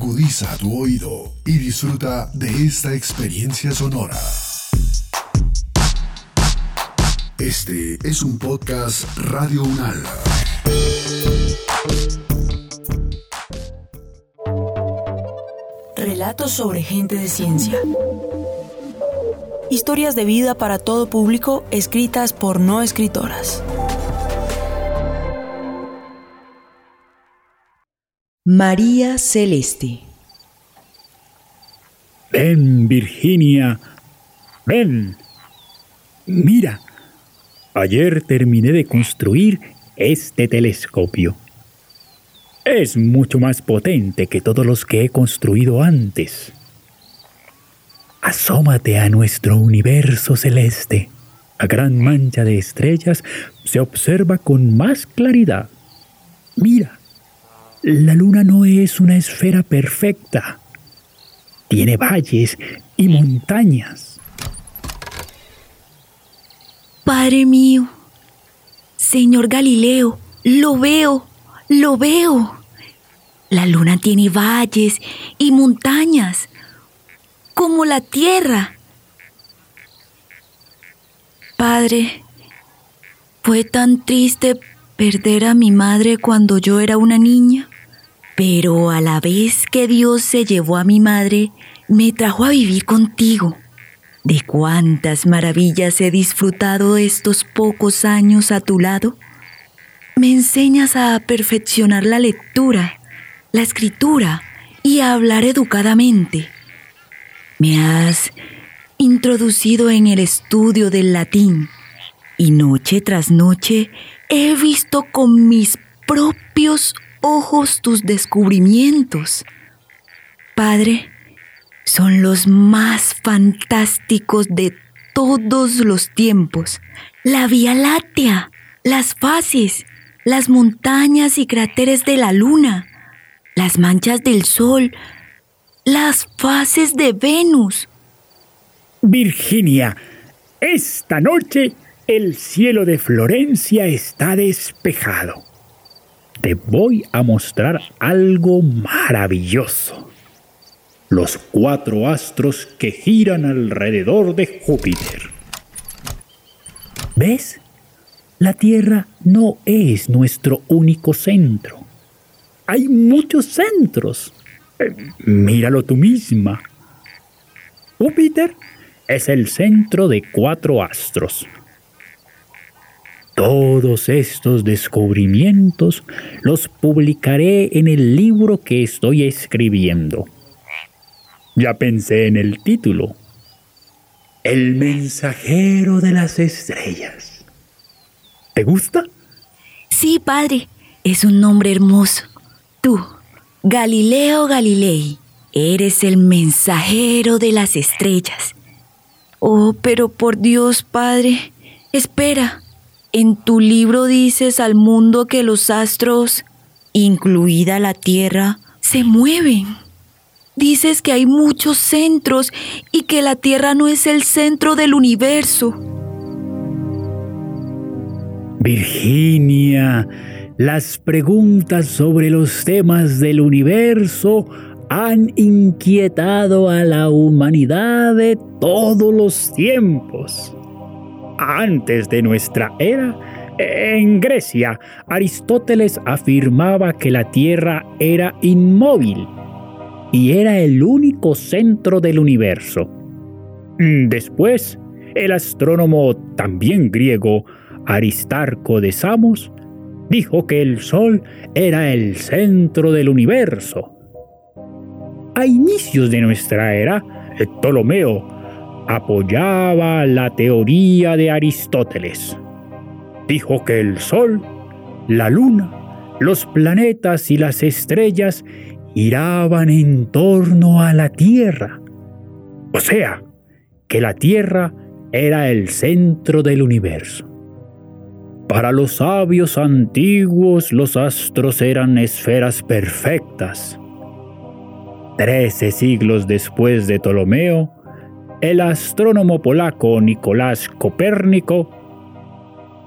Agudiza tu oído y disfruta de esta experiencia sonora. Este es un podcast Radio Unal. Relatos sobre gente de ciencia. Historias de vida para todo público escritas por no escritoras. María Celeste. Ven, Virginia, ven. Mira, ayer terminé de construir este telescopio. Es mucho más potente que todos los que he construido antes. Asómate a nuestro universo celeste. La gran mancha de estrellas se observa con más claridad. Mira, la luna no es una esfera perfecta. Tiene valles y montañas. Padre mío, señor Galileo, lo veo, lo veo. La luna tiene valles y montañas, como la tierra. Padre, fue tan triste perder a mi madre cuando yo era una niña. Pero a la vez que Dios se llevó a mi madre, me trajo a vivir contigo. De cuántas maravillas he disfrutado estos pocos años a tu lado. Me enseñas a perfeccionar la lectura, la escritura y a hablar educadamente. Me has introducido en el estudio del latín y noche tras noche he visto con mis propios ojos tus descubrimientos. Padre, son los más fantásticos de todos los tiempos. La Vía Láctea, las fases, las montañas y cráteres de la Luna, las manchas del Sol, las fases de Venus. Virginia, esta noche el cielo de Florencia está despejado te voy a mostrar algo maravilloso. Los cuatro astros que giran alrededor de Júpiter. ¿Ves? La Tierra no es nuestro único centro. Hay muchos centros. Eh, míralo tú misma. Júpiter es el centro de cuatro astros. Todos estos descubrimientos los publicaré en el libro que estoy escribiendo. Ya pensé en el título. El mensajero de las estrellas. ¿Te gusta? Sí, padre. Es un nombre hermoso. Tú, Galileo Galilei, eres el mensajero de las estrellas. Oh, pero por Dios, padre, espera. En tu libro dices al mundo que los astros, incluida la Tierra, se mueven. Dices que hay muchos centros y que la Tierra no es el centro del universo. Virginia, las preguntas sobre los temas del universo han inquietado a la humanidad de todos los tiempos antes de nuestra era, en Grecia, Aristóteles afirmaba que la Tierra era inmóvil y era el único centro del universo. Después, el astrónomo también griego Aristarco de Samos dijo que el Sol era el centro del universo. A inicios de nuestra era, Ptolomeo apoyaba la teoría de Aristóteles. Dijo que el Sol, la Luna, los planetas y las estrellas giraban en torno a la Tierra. O sea, que la Tierra era el centro del universo. Para los sabios antiguos los astros eran esferas perfectas. Trece siglos después de Ptolomeo, el astrónomo polaco Nicolás Copérnico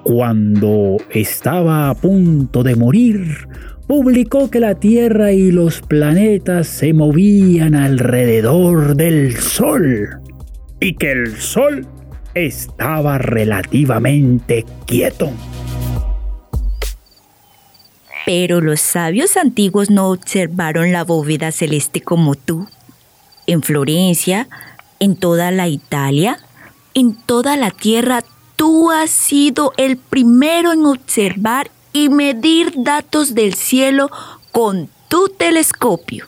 cuando estaba a punto de morir, publicó que la Tierra y los planetas se movían alrededor del Sol y que el Sol estaba relativamente quieto. Pero los sabios antiguos no observaron la bóveda celeste como tú. En Florencia, en toda la Italia, en toda la tierra, tú has sido el primero en observar y medir datos del cielo con tu telescopio.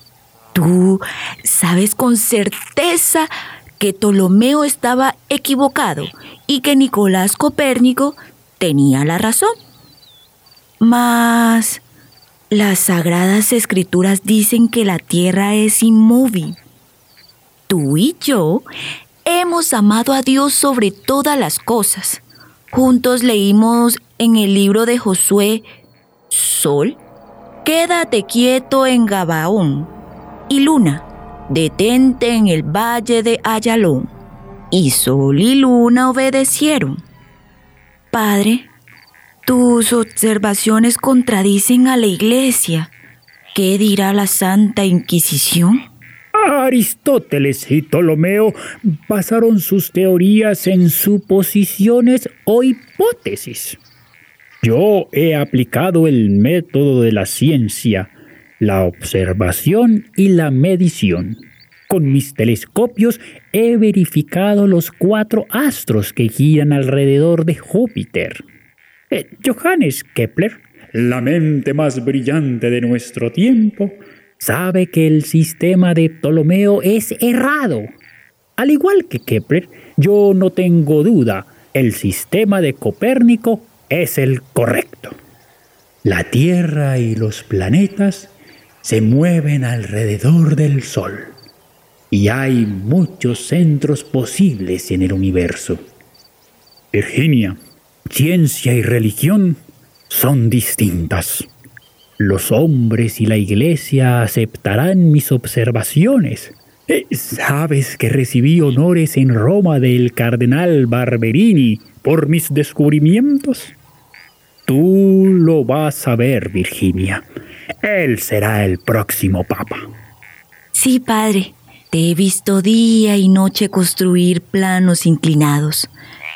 Tú sabes con certeza que Ptolomeo estaba equivocado y que Nicolás Copérnico tenía la razón. Mas las sagradas escrituras dicen que la tierra es inmóvil. Tú y yo hemos amado a Dios sobre todas las cosas. Juntos leímos en el libro de Josué, Sol, quédate quieto en Gabaón, y Luna, detente en el valle de Ayalón. Y Sol y Luna obedecieron. Padre, tus observaciones contradicen a la Iglesia. ¿Qué dirá la Santa Inquisición? Aristóteles y Ptolomeo basaron sus teorías en suposiciones o hipótesis. Yo he aplicado el método de la ciencia, la observación y la medición. Con mis telescopios he verificado los cuatro astros que giran alrededor de Júpiter. Eh, Johannes Kepler, la mente más brillante de nuestro tiempo, sabe que el sistema de Ptolomeo es errado. Al igual que Kepler, yo no tengo duda, el sistema de Copérnico es el correcto. La Tierra y los planetas se mueven alrededor del Sol y hay muchos centros posibles en el universo. Virginia, ciencia y religión son distintas. Los hombres y la iglesia aceptarán mis observaciones. Eh, ¿Sabes que recibí honores en Roma del cardenal Barberini por mis descubrimientos? Tú lo vas a ver, Virginia. Él será el próximo papa. Sí, padre. Te he visto día y noche construir planos inclinados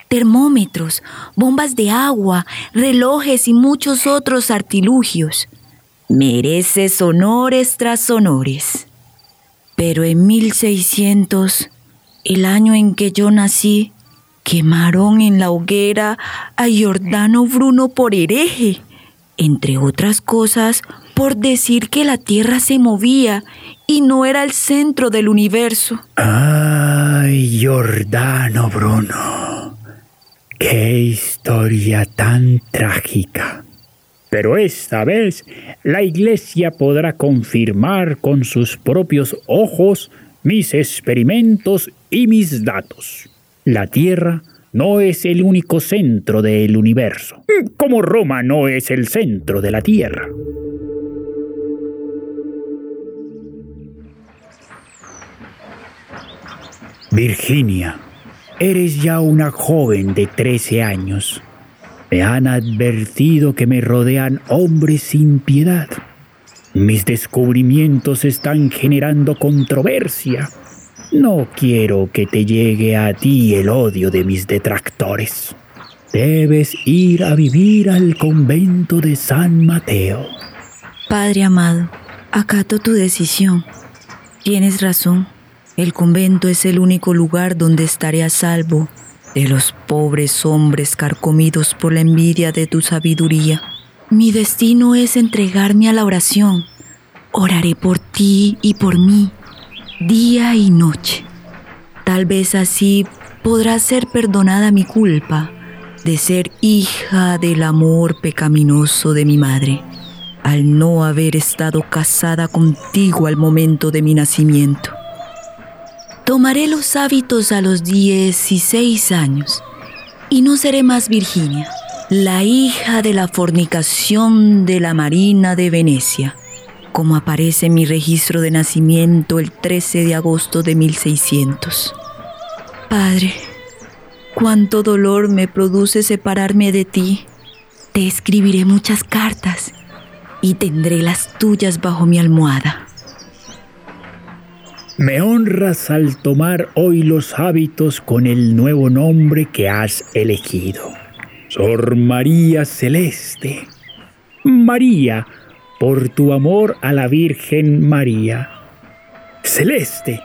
termómetros, bombas de agua, relojes y muchos otros artilugios. Mereces honores tras honores. Pero en 1600, el año en que yo nací, quemaron en la hoguera a Giordano Bruno por hereje, entre otras cosas por decir que la Tierra se movía y no era el centro del universo. Ay, Giordano Bruno. Qué historia tan trágica. Pero esta vez la iglesia podrá confirmar con sus propios ojos mis experimentos y mis datos. La Tierra no es el único centro del universo, como Roma no es el centro de la Tierra. Virginia Eres ya una joven de 13 años. Me han advertido que me rodean hombres sin piedad. Mis descubrimientos están generando controversia. No quiero que te llegue a ti el odio de mis detractores. Debes ir a vivir al convento de San Mateo. Padre amado, acato tu decisión. Tienes razón. El convento es el único lugar donde estaré a salvo de los pobres hombres carcomidos por la envidia de tu sabiduría. Mi destino es entregarme a la oración. Oraré por ti y por mí, día y noche. Tal vez así podrá ser perdonada mi culpa de ser hija del amor pecaminoso de mi madre, al no haber estado casada contigo al momento de mi nacimiento. Tomaré los hábitos a los 16 años y no seré más Virginia, la hija de la fornicación de la Marina de Venecia, como aparece en mi registro de nacimiento el 13 de agosto de 1600. Padre, cuánto dolor me produce separarme de ti. Te escribiré muchas cartas y tendré las tuyas bajo mi almohada. Me honras al tomar hoy los hábitos con el nuevo nombre que has elegido. Sor María Celeste. María, por tu amor a la Virgen María. Celeste,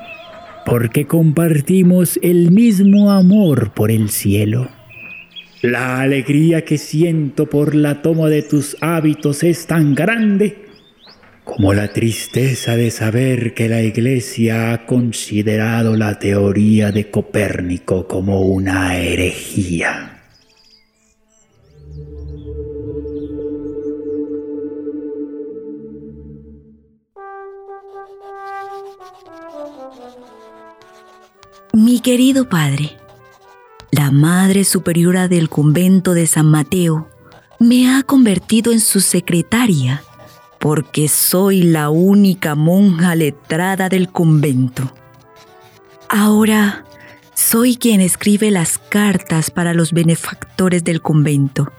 porque compartimos el mismo amor por el cielo. La alegría que siento por la toma de tus hábitos es tan grande como la tristeza de saber que la Iglesia ha considerado la teoría de Copérnico como una herejía. Mi querido padre, la Madre Superiora del convento de San Mateo me ha convertido en su secretaria porque soy la única monja letrada del convento. Ahora soy quien escribe las cartas para los benefactores del convento,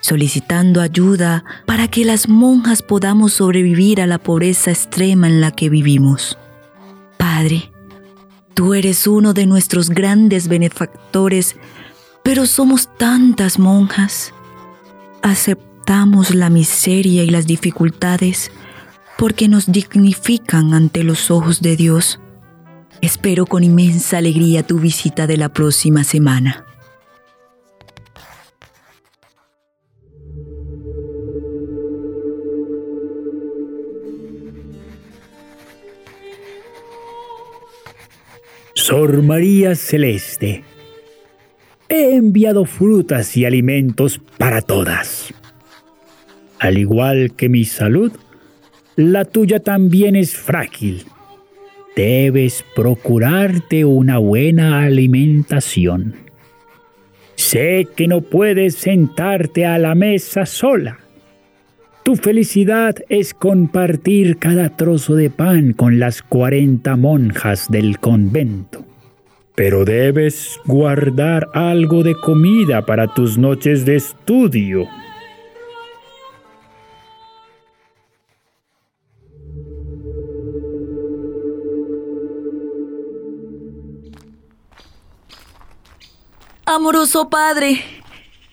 solicitando ayuda para que las monjas podamos sobrevivir a la pobreza extrema en la que vivimos. Padre, tú eres uno de nuestros grandes benefactores, pero somos tantas monjas. Acepta la miseria y las dificultades porque nos dignifican ante los ojos de Dios. Espero con inmensa alegría tu visita de la próxima semana. Sor María Celeste, he enviado frutas y alimentos para todas. Al igual que mi salud, la tuya también es frágil. Debes procurarte una buena alimentación. Sé que no puedes sentarte a la mesa sola. Tu felicidad es compartir cada trozo de pan con las cuarenta monjas del convento. Pero debes guardar algo de comida para tus noches de estudio. Amoroso Padre,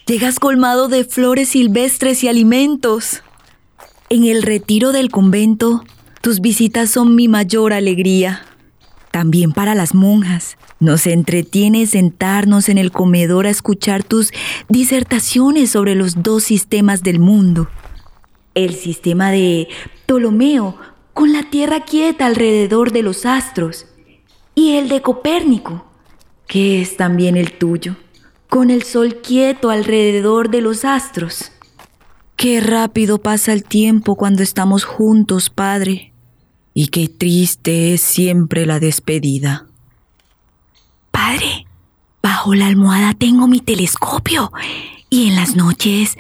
llegas colmado de flores silvestres y alimentos. En el retiro del convento, tus visitas son mi mayor alegría. También para las monjas. Nos entretiene sentarnos en el comedor a escuchar tus disertaciones sobre los dos sistemas del mundo. El sistema de Ptolomeo, con la Tierra quieta alrededor de los astros, y el de Copérnico, que es también el tuyo con el sol quieto alrededor de los astros. Qué rápido pasa el tiempo cuando estamos juntos, Padre, y qué triste es siempre la despedida. Padre, bajo la almohada tengo mi telescopio y en las noches,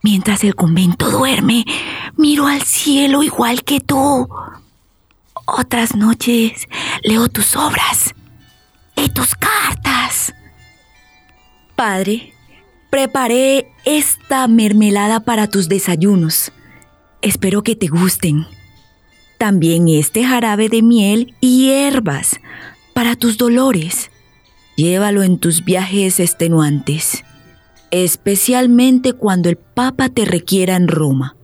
mientras el convento duerme, miro al cielo igual que tú. Otras noches leo tus obras y tus cartas. Padre, preparé esta mermelada para tus desayunos. Espero que te gusten. También este jarabe de miel y hierbas para tus dolores. Llévalo en tus viajes extenuantes, especialmente cuando el Papa te requiera en Roma.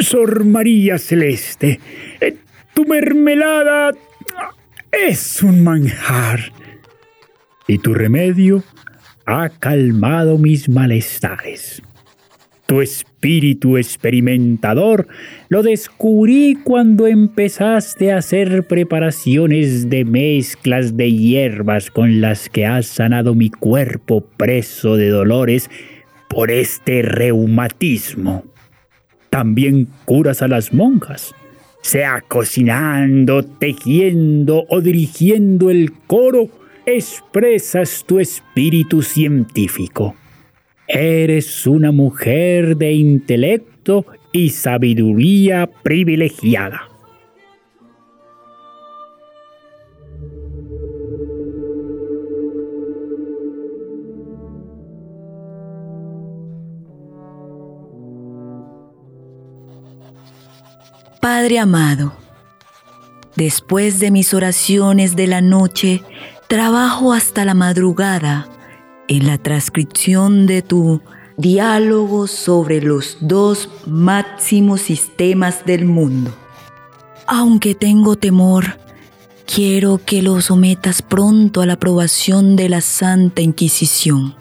Sor María Celeste, eh, tu mermelada es un manjar y tu remedio ha calmado mis malestares. Tu espíritu experimentador lo descubrí cuando empezaste a hacer preparaciones de mezclas de hierbas con las que has sanado mi cuerpo preso de dolores por este reumatismo también curas a las monjas, sea cocinando, tejiendo o dirigiendo el coro, expresas tu espíritu científico. Eres una mujer de intelecto y sabiduría privilegiada. Padre amado, después de mis oraciones de la noche, trabajo hasta la madrugada en la transcripción de tu diálogo sobre los dos máximos sistemas del mundo. Aunque tengo temor, quiero que lo sometas pronto a la aprobación de la Santa Inquisición.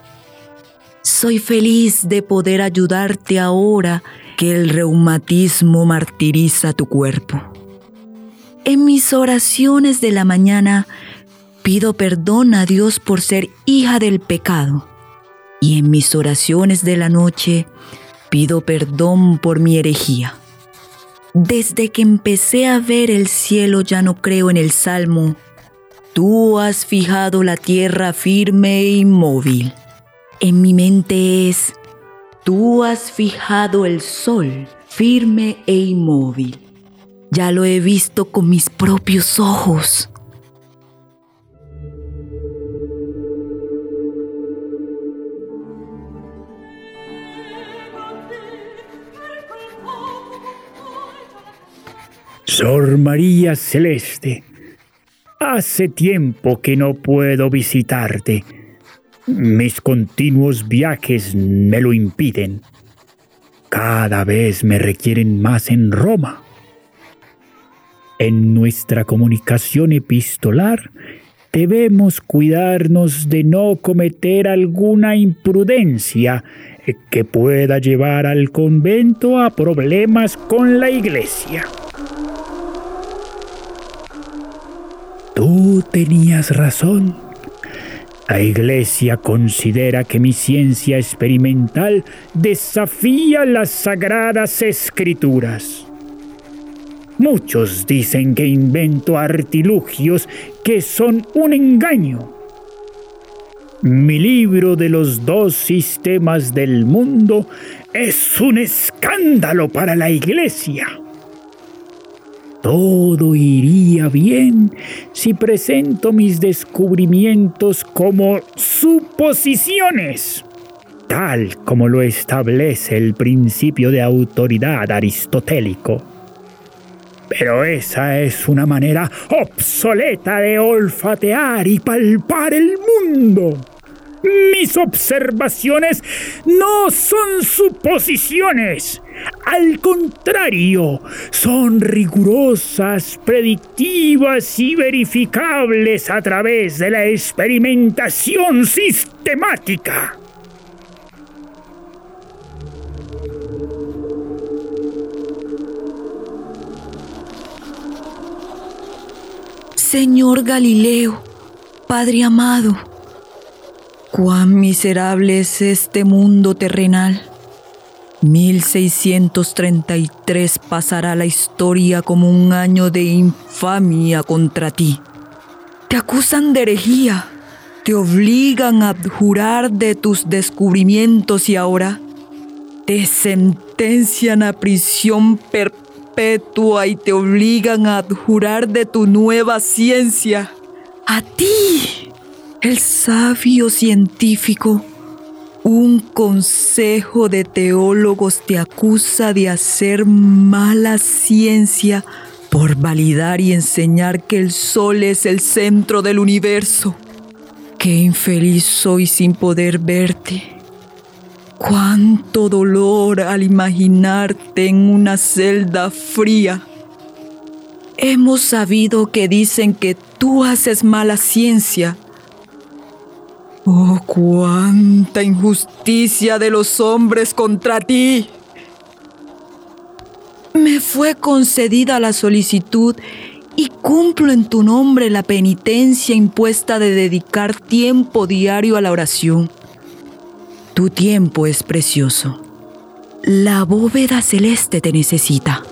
Soy feliz de poder ayudarte ahora que el reumatismo martiriza tu cuerpo. En mis oraciones de la mañana pido perdón a Dios por ser hija del pecado. Y en mis oraciones de la noche pido perdón por mi herejía. Desde que empecé a ver el cielo ya no creo en el salmo. Tú has fijado la tierra firme e inmóvil. En mi mente es, Tú has fijado el sol firme e inmóvil. Ya lo he visto con mis propios ojos. Sor María Celeste, hace tiempo que no puedo visitarte mis continuos viajes me lo impiden. Cada vez me requieren más en Roma. En nuestra comunicación epistolar debemos cuidarnos de no cometer alguna imprudencia que pueda llevar al convento a problemas con la iglesia. Tú tenías razón. La Iglesia considera que mi ciencia experimental desafía las sagradas escrituras. Muchos dicen que invento artilugios que son un engaño. Mi libro de los dos sistemas del mundo es un escándalo para la Iglesia. Todo iría bien si presento mis descubrimientos como suposiciones, tal como lo establece el principio de autoridad aristotélico. Pero esa es una manera obsoleta de olfatear y palpar el mundo. Mis observaciones no son suposiciones. Al contrario, son rigurosas, predictivas y verificables a través de la experimentación sistemática. Señor Galileo, Padre amado, Cuán miserable es este mundo terrenal. 1633 pasará la historia como un año de infamia contra ti. Te acusan de herejía, te obligan a jurar de tus descubrimientos y ahora te sentencian a prisión perpetua y te obligan a jurar de tu nueva ciencia. A ti el sabio científico, un consejo de teólogos te acusa de hacer mala ciencia por validar y enseñar que el Sol es el centro del universo. Qué infeliz soy sin poder verte. Cuánto dolor al imaginarte en una celda fría. Hemos sabido que dicen que tú haces mala ciencia Oh, cuánta injusticia de los hombres contra ti. Me fue concedida la solicitud y cumplo en tu nombre la penitencia impuesta de dedicar tiempo diario a la oración. Tu tiempo es precioso. La bóveda celeste te necesita.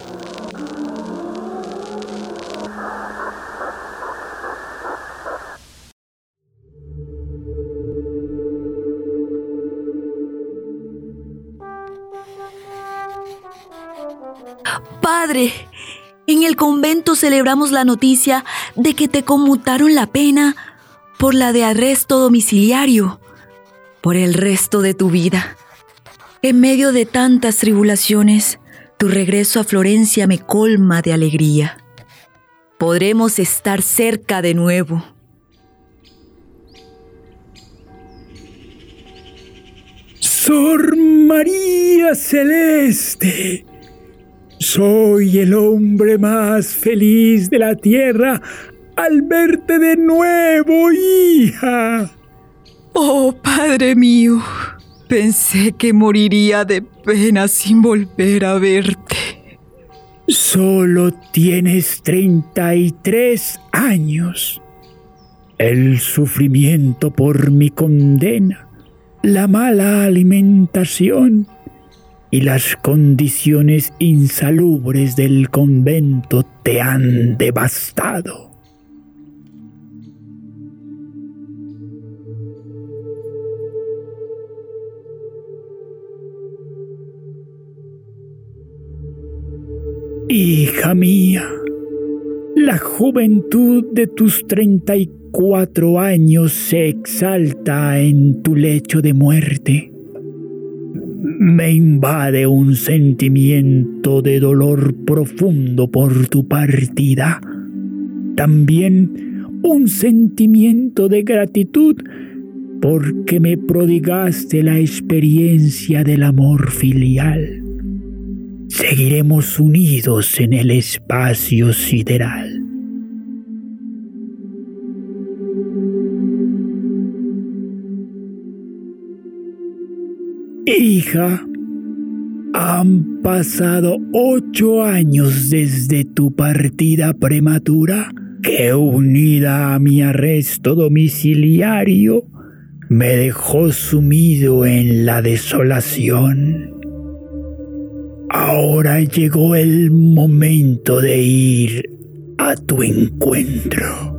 Padre, en el convento celebramos la noticia de que te conmutaron la pena por la de arresto domiciliario por el resto de tu vida. En medio de tantas tribulaciones, tu regreso a Florencia me colma de alegría. Podremos estar cerca de nuevo. Sor María Celeste, soy el hombre más feliz de la tierra al verte de nuevo, hija. Oh, Padre mío, pensé que moriría de pena sin volver a verte. Solo tienes 33 años. El sufrimiento por mi condena, la mala alimentación y las condiciones insalubres del convento te han devastado. Hija mía, la juventud de tus 34 años se exalta en tu lecho de muerte. Me invade un sentimiento de dolor profundo por tu partida. También un sentimiento de gratitud porque me prodigaste la experiencia del amor filial seguiremos unidos en el espacio sideral. Hija, han pasado ocho años desde tu partida prematura que unida a mi arresto domiciliario me dejó sumido en la desolación. Ahora llegó el momento de ir a tu encuentro.